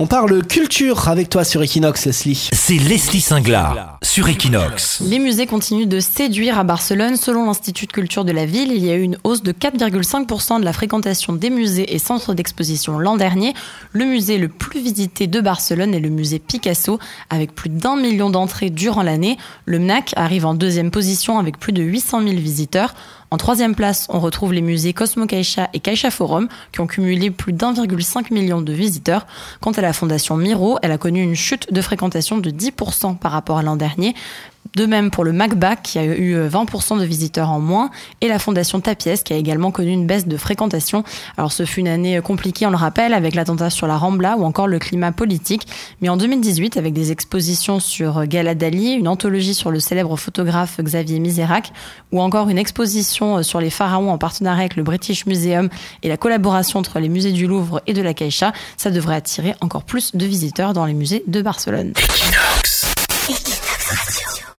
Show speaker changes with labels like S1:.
S1: On parle culture avec toi sur Equinox, Leslie.
S2: C'est Leslie Singlar sur Equinox.
S3: Les musées continuent de séduire à Barcelone. Selon l'Institut de culture de la ville, il y a eu une hausse de 4,5% de la fréquentation des musées et centres d'exposition l'an dernier. Le musée le plus visité de Barcelone est le musée Picasso, avec plus d'un million d'entrées durant l'année. Le MNAC arrive en deuxième position avec plus de 800 000 visiteurs. En troisième place, on retrouve les musées Cosmo Caixa et Caixa Forum qui ont cumulé plus d'1,5 million de visiteurs. Quant à la fondation Miro, elle a connu une chute de fréquentation de 10% par rapport à l'an dernier. De même pour le MacBac qui a eu 20% de visiteurs en moins et la fondation Tapies qui a également connu une baisse de fréquentation. Alors ce fut une année compliquée, on le rappelle, avec l'attentat sur la Rambla ou encore le climat politique. Mais en 2018, avec des expositions sur Gala Dali, une anthologie sur le célèbre photographe Xavier Miserac ou encore une exposition sur les pharaons en partenariat avec le British Museum et la collaboration entre les musées du Louvre et de la Caixa, ça devrait attirer encore plus de visiteurs dans les musées de Barcelone.